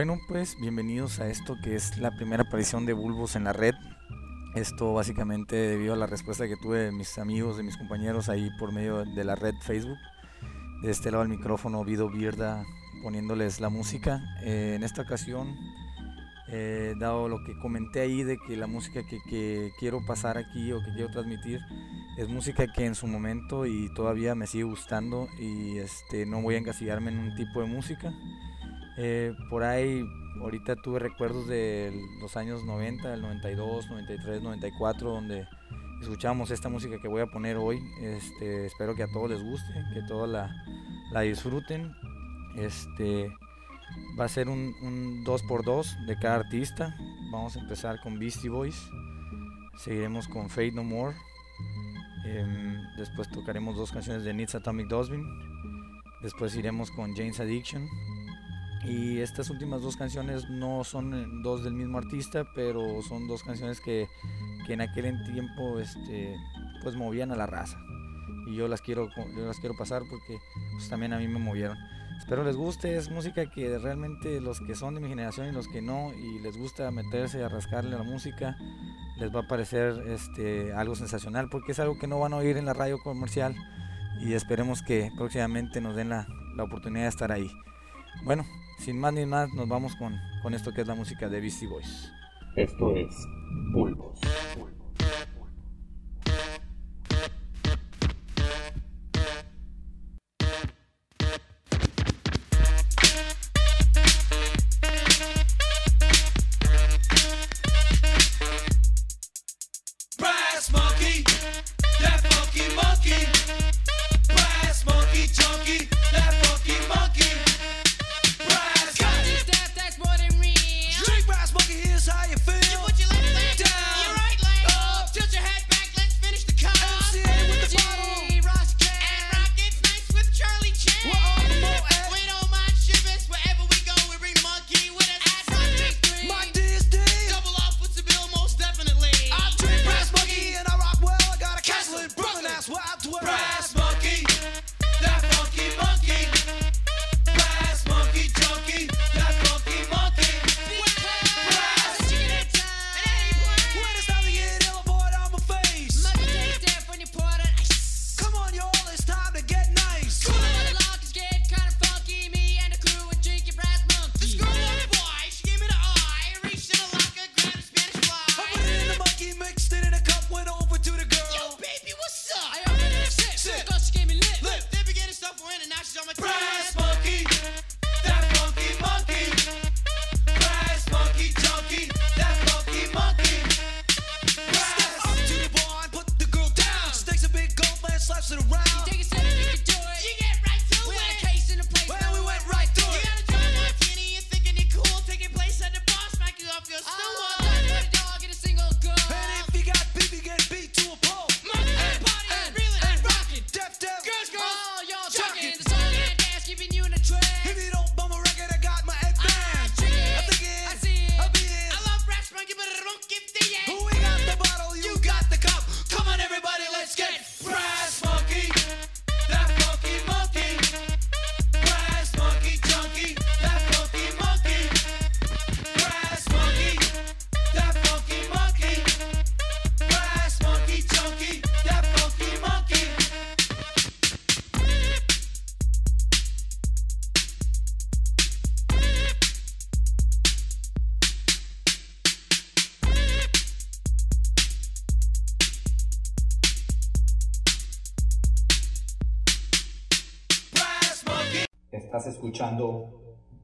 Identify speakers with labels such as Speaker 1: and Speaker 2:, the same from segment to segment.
Speaker 1: Bueno, pues bienvenidos a esto que es la primera aparición de Bulbos en la red. Esto básicamente debido a la respuesta que tuve de mis amigos, de mis compañeros ahí por medio de la red Facebook. De este lado del micrófono, Vido Birda poniéndoles la música. Eh, en esta ocasión, eh, dado lo que comenté ahí de que la música que, que quiero pasar aquí o que quiero transmitir es música que en su momento y todavía me sigue gustando y este, no voy a encasillarme en un tipo de música. Eh, por ahí, ahorita tuve recuerdos de los años 90, del 92, 93, 94, donde escuchamos esta música que voy a poner hoy. Este, espero que a todos les guste, que todos la, la disfruten. Este, va a ser un 2x2 de cada artista. Vamos a empezar con Beastie Boys. Seguiremos con Fate No More. Em, después tocaremos dos canciones de Needs Atomic Dustbin. Después iremos con Jane's Addiction. Y estas últimas dos canciones no son eh, dos del mismo artista, pero son dos canciones que, que en aquel tiempo este, pues movían a la raza. Y yo las quiero, yo las quiero pasar porque pues, también a mí me movieron. Espero les guste, es música que realmente los que son de mi generación y los que no, y les gusta meterse a rascarle a la música, les va a parecer este, algo sensacional porque es algo que no van a oír en la radio comercial y esperemos que próximamente nos den la, la oportunidad de estar ahí. Bueno, sin más ni más, nos vamos con, con esto que es la música de Beastie Boys.
Speaker 2: Esto es Bulbos.
Speaker 3: Brass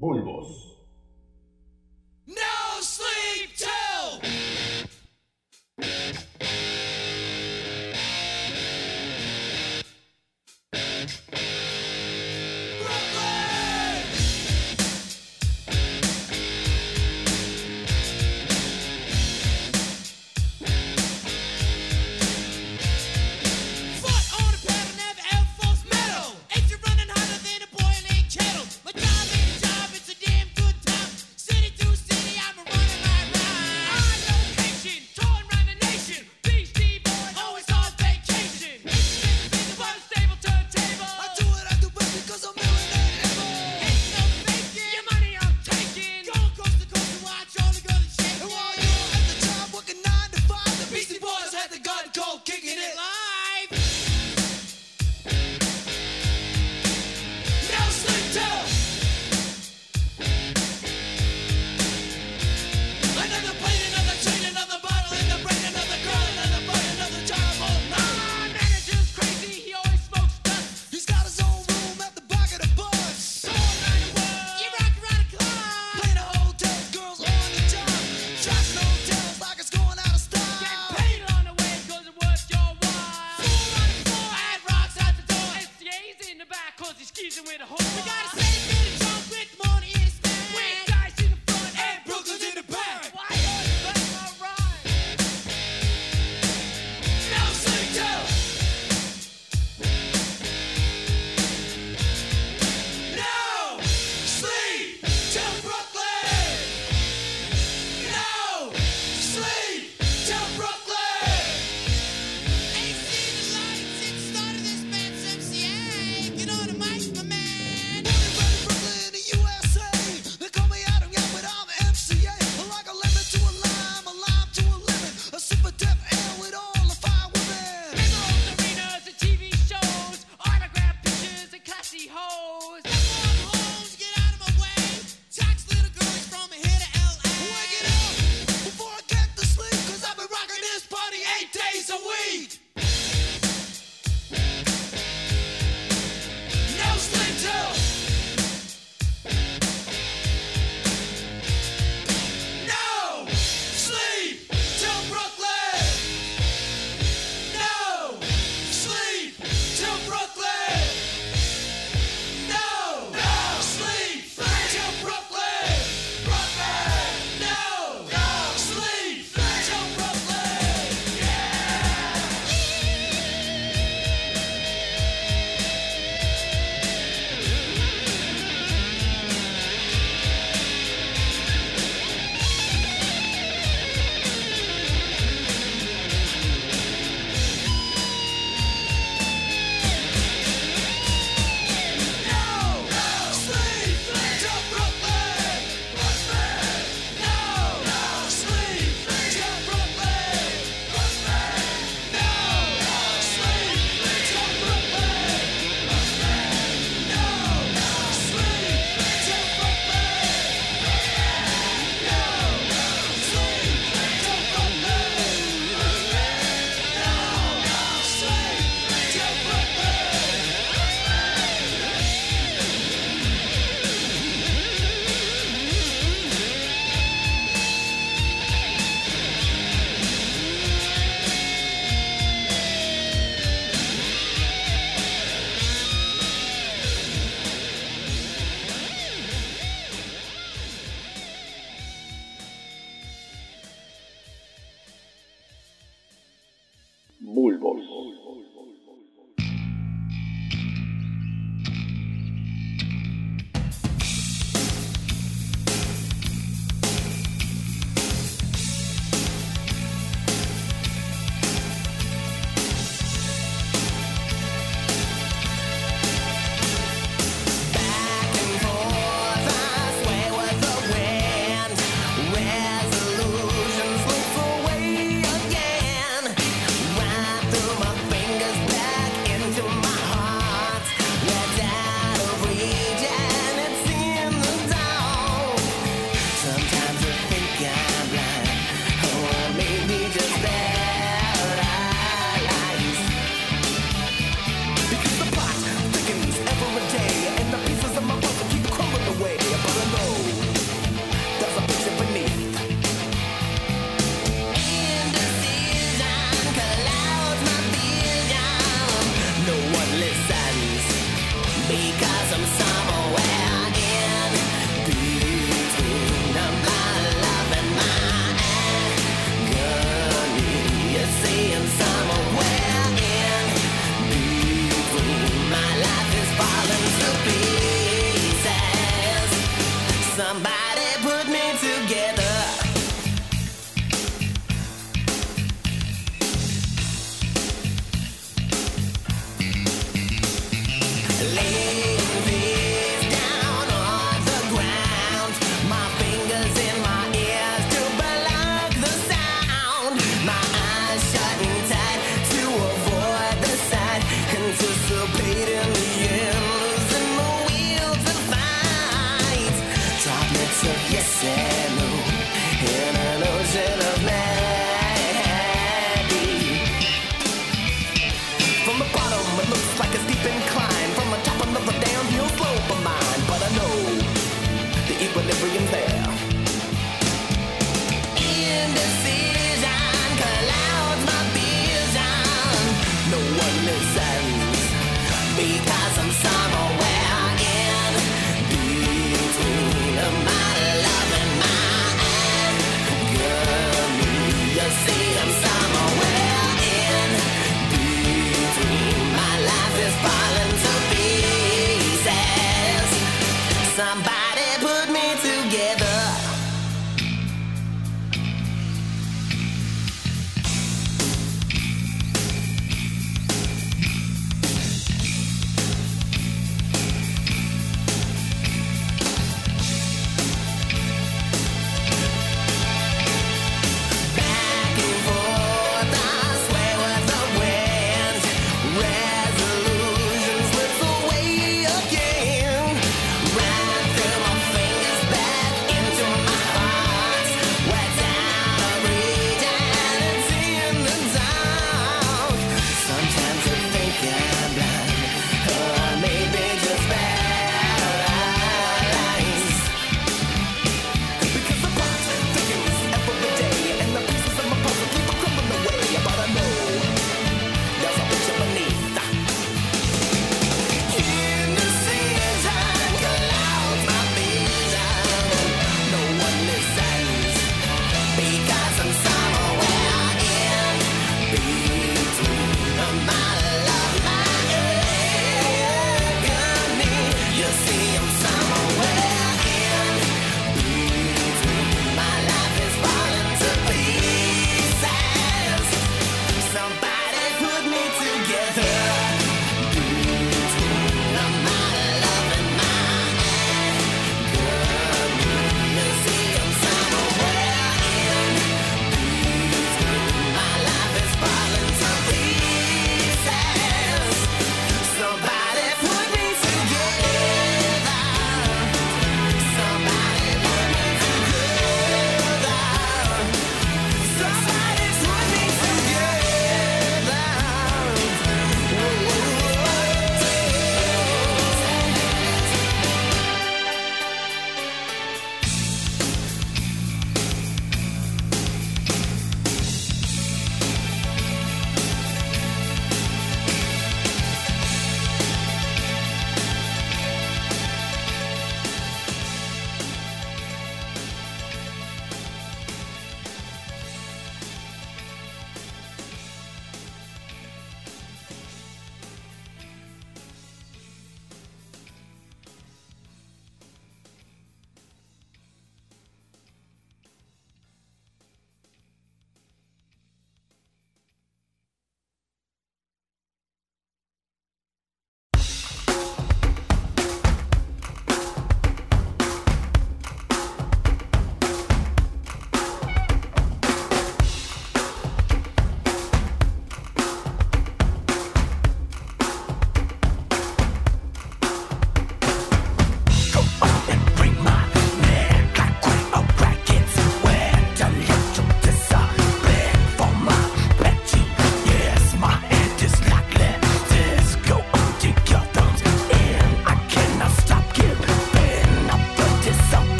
Speaker 2: Bulbos.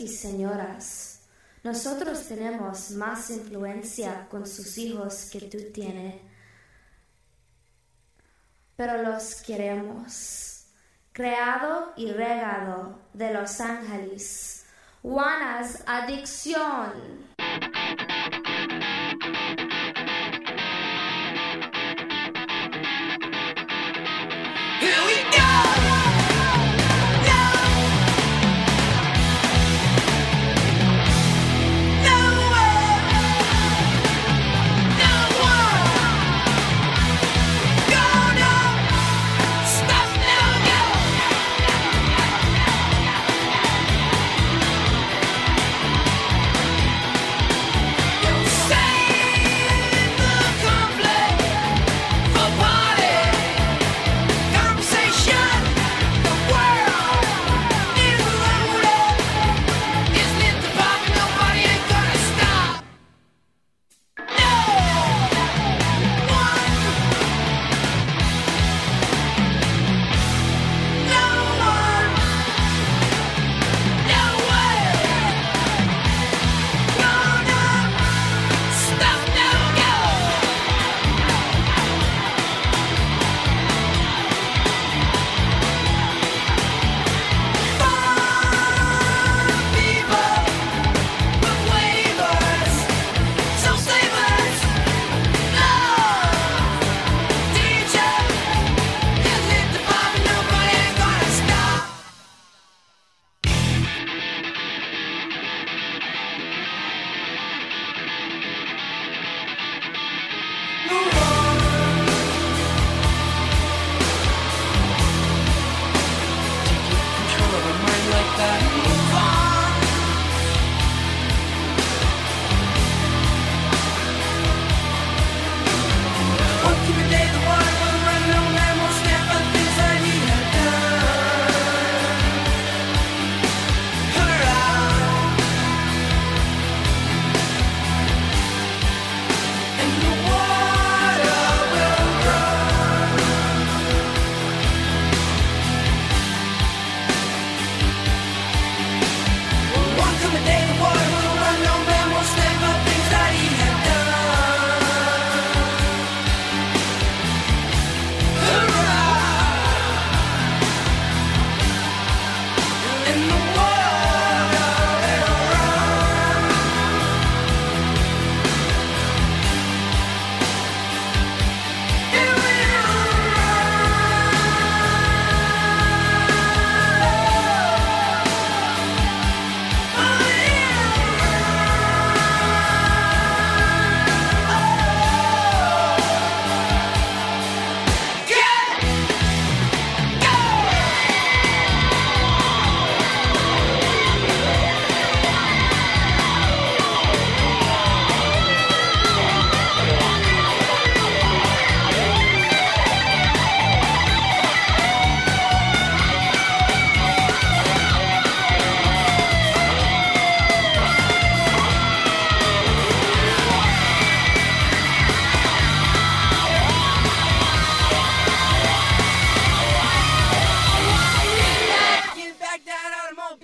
Speaker 4: y señoras, nosotros tenemos más influencia con sus hijos que tú tienes, pero los queremos. Creado y regado de Los Ángeles, Juanas Adicción.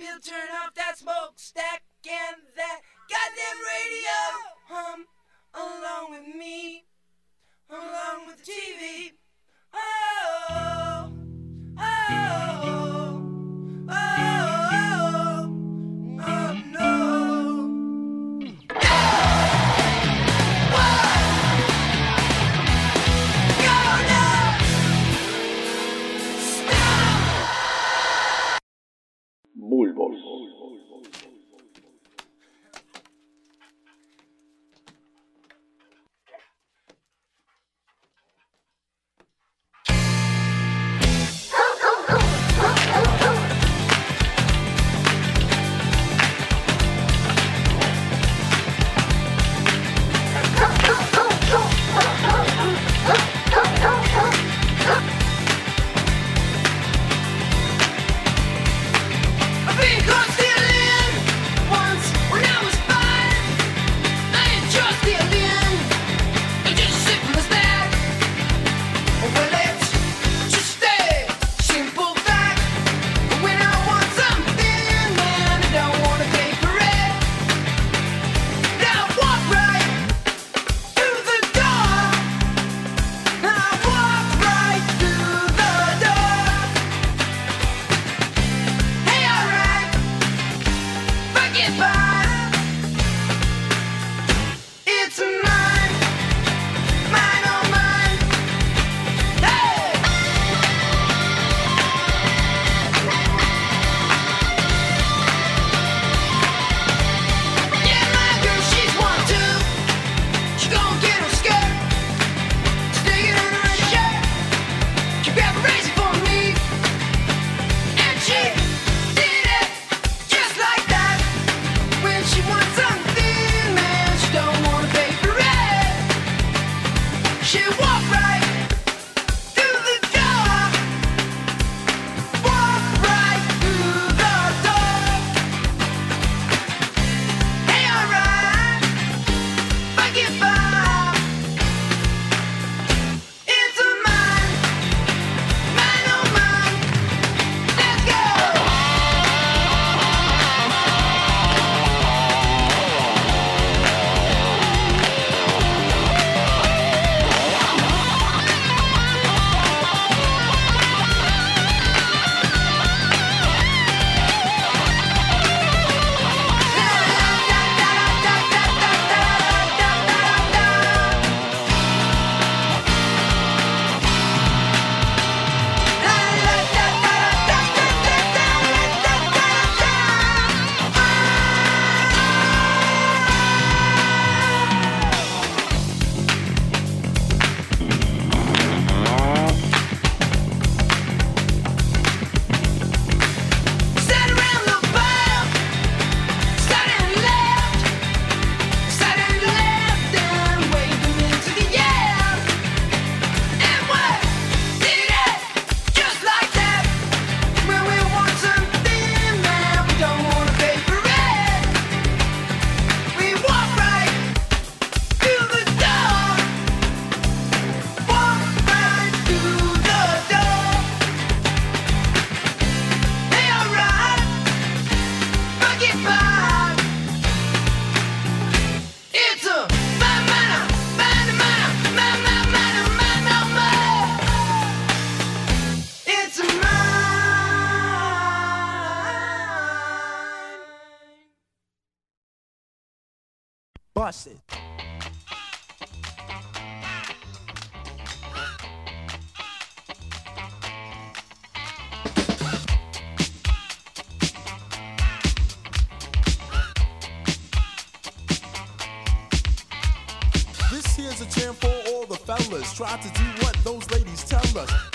Speaker 3: bill, turn off that smokestack and that goddamn radio. Hum along with me, along with the TV. Oh.
Speaker 5: Bust it. This here's a jam for all the fellas. Try to do what those ladies tell us.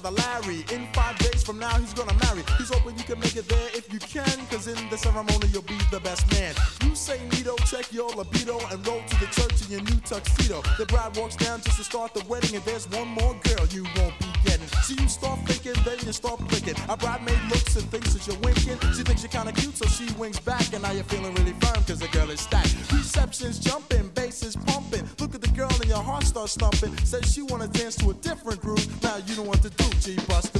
Speaker 5: Brother Larry. In five days from now, he's gonna marry. He's hoping you can make it there if you can, cause in the ceremony, you'll be the best man. You say, Nito, check your libido and roll to the church in your new tuxedo. The bride walks down just to start the wedding, and there's one more girl you won't be getting. So you start thinking, then you start blinking. A bridemaid looks and thinks that you're winking. She thinks you're kinda cute, so she winks back, and now you're feeling really firm, cause the girl is stacked. Reception's jumping, bass is pumping. Look at the girl and your heart starts thumping. Says she wanna dance to a different groove. Now you know what to do, G,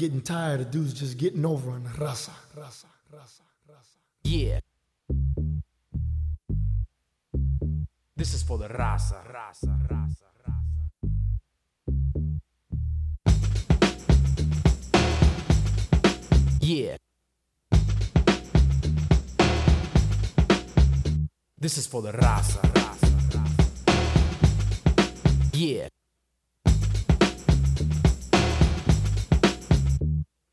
Speaker 6: getting tired of dudes just getting over on the raza, raza, raza, raza.
Speaker 7: Yeah. This is for the raza, raza, raza. Yeah. This is for the raza, raza, raza. Yeah.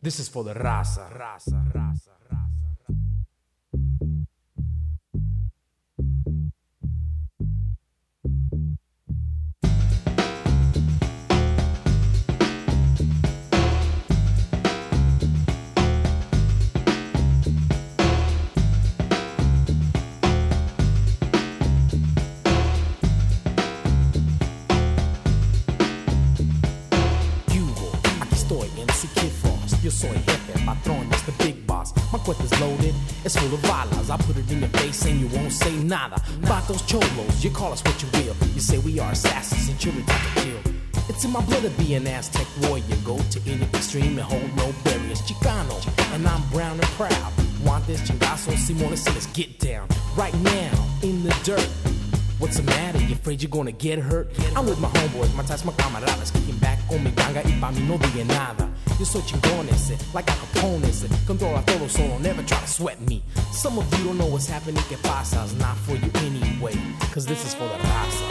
Speaker 7: This is for the raza, raza, raza. It's full of balas. I put it in your face and you won't say nada. About those cholos, you call us what you will. You say we are assassins and children to kill. It's in my blood to be an Aztec warrior. Go to any extreme and hold no barriers. Chicano, and I'm brown and proud. Want this chingazo, Simone, so let's get down. Right now, in the dirt. What's the matter? You afraid you're gonna get hurt? I'm with my homeboys, my ties, my camaradas, kicking back con mi ganga y pa' mí no diga nada. Yo soy chingón ese, like Al Capone ese. Controla todo solo, never try to sweat me. Some of you don't know what's happening, que pasa? It's not for you anyway, cause this is for the raza.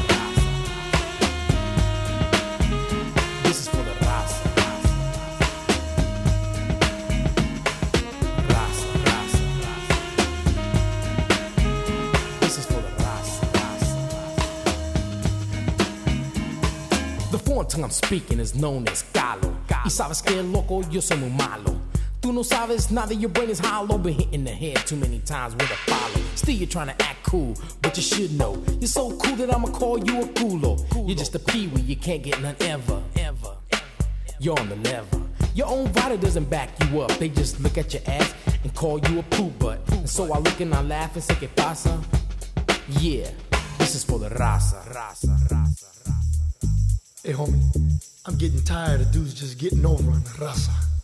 Speaker 7: This is for the raza. Raza. This is for the raza, I'm speaking is known as Galo. Y sabes que loco, yo soy muy malo. Tú no sabes nada, your brain is hollow. Been hit in the head too many times with a follow. Still, you're trying to act cool, but you should know. You're so cool that I'ma call you a culo. You're just a peewee, you can't get none ever, ever. You're on the level. Your own body doesn't back you up. They just look at your ass and call you a poo butt. And so I look and I laugh and say, ¿Qué pasa? Yeah, this is for the raza, raza, raza.
Speaker 6: Hey, homie, I'm getting tired of dudes just getting over on the raza.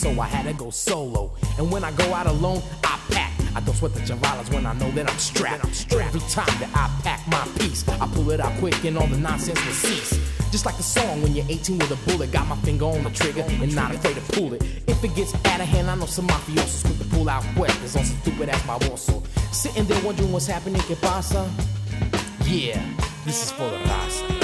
Speaker 7: So I had to go solo. And when I go out alone, I pack. I don't sweat the chavalas when I know that I'm strapped. I'm strapped. Every time that I pack my piece, I pull it out quick and all the nonsense will cease. Just like the song when you're 18 with a bullet, got my finger on the trigger and not afraid to pull it. If it gets out of hand, I know some mafiosos quick to pull out questions on some stupid ass my warsaw. Sitting there wondering what's happening, que pasa? Yeah, this is for the raza.